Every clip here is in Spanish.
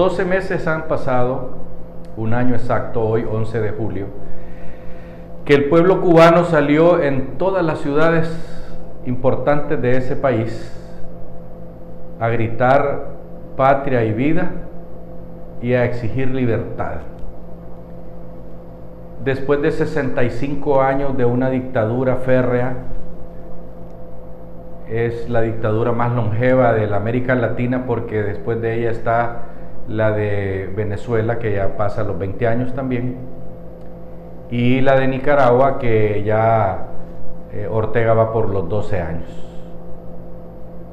12 meses han pasado, un año exacto, hoy 11 de julio, que el pueblo cubano salió en todas las ciudades importantes de ese país a gritar patria y vida y a exigir libertad. Después de 65 años de una dictadura férrea, es la dictadura más longeva de la América Latina porque después de ella está la de Venezuela que ya pasa los 20 años también y la de Nicaragua que ya eh, Ortega va por los 12 años.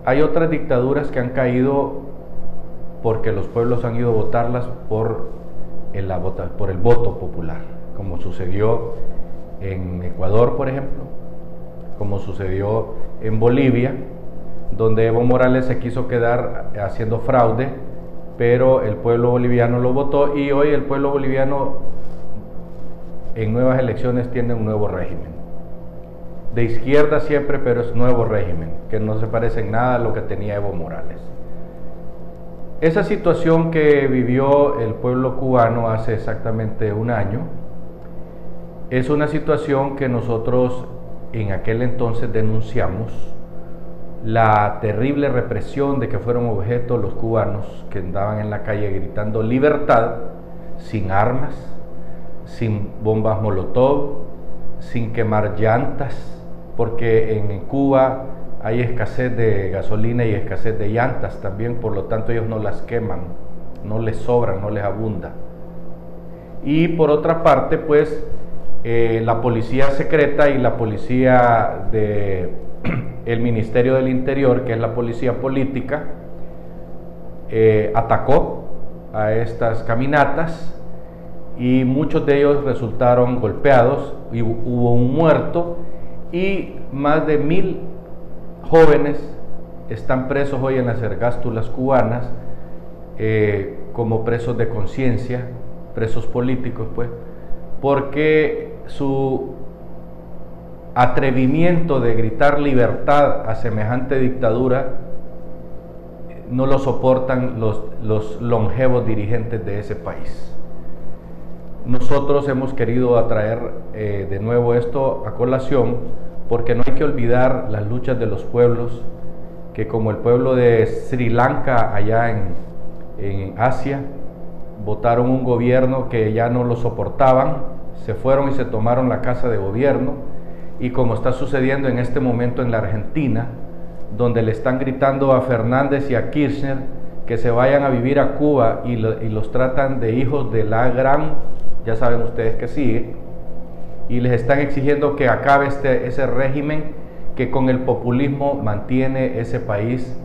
Hay otras dictaduras que han caído porque los pueblos han ido a votarlas por el, por el voto popular, como sucedió en Ecuador, por ejemplo, como sucedió en Bolivia, donde Evo Morales se quiso quedar haciendo fraude, pero el pueblo boliviano lo votó y hoy el pueblo boliviano en nuevas elecciones tiene un nuevo régimen. De izquierda siempre, pero es nuevo régimen, que no se parece en nada a lo que tenía Evo Morales. Esa situación que vivió el pueblo cubano hace exactamente un año es una situación que nosotros en aquel entonces denunciamos la terrible represión de que fueron objeto los cubanos que andaban en la calle gritando libertad sin armas, sin bombas molotov, sin quemar llantas, porque en Cuba hay escasez de gasolina y escasez de llantas también, por lo tanto ellos no las queman, no les sobran, no les abunda. Y por otra parte, pues eh, la policía secreta y la policía del el Ministerio del Interior, que es la policía política, eh, atacó a estas caminatas y muchos de ellos resultaron golpeados y hubo un muerto y más de mil jóvenes están presos hoy en las ergástulas cubanas eh, como presos de conciencia, presos políticos, pues, porque su atrevimiento de gritar libertad a semejante dictadura no lo soportan los, los longevos dirigentes de ese país. Nosotros hemos querido atraer eh, de nuevo esto a colación porque no hay que olvidar las luchas de los pueblos que como el pueblo de Sri Lanka allá en, en Asia, votaron un gobierno que ya no lo soportaban, se fueron y se tomaron la casa de gobierno y como está sucediendo en este momento en la Argentina, donde le están gritando a Fernández y a Kirchner que se vayan a vivir a Cuba y, los tratan de hijos de la gran, ya saben ustedes que sigue, y les están exigiendo que acabe este, ese régimen que con el populismo mantiene ese país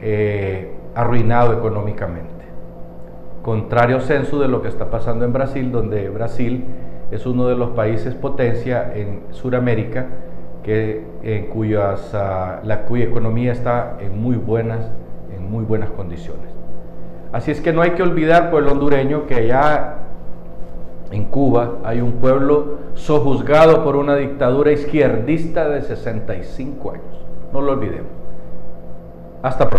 eh, arruinado económicamente. Contrario censo de lo que está pasando en Brasil, donde Brasil es uno de los países potencia en Sudamérica que, en cuyas, ah, la, cuya economía está en muy, buenas, en muy buenas condiciones. Así es que no hay que olvidar, pueblo hondureño, que allá en Cuba hay un pueblo sojuzgado por una dictadura izquierdista de 65 años. No lo olvidemos. Hasta pronto.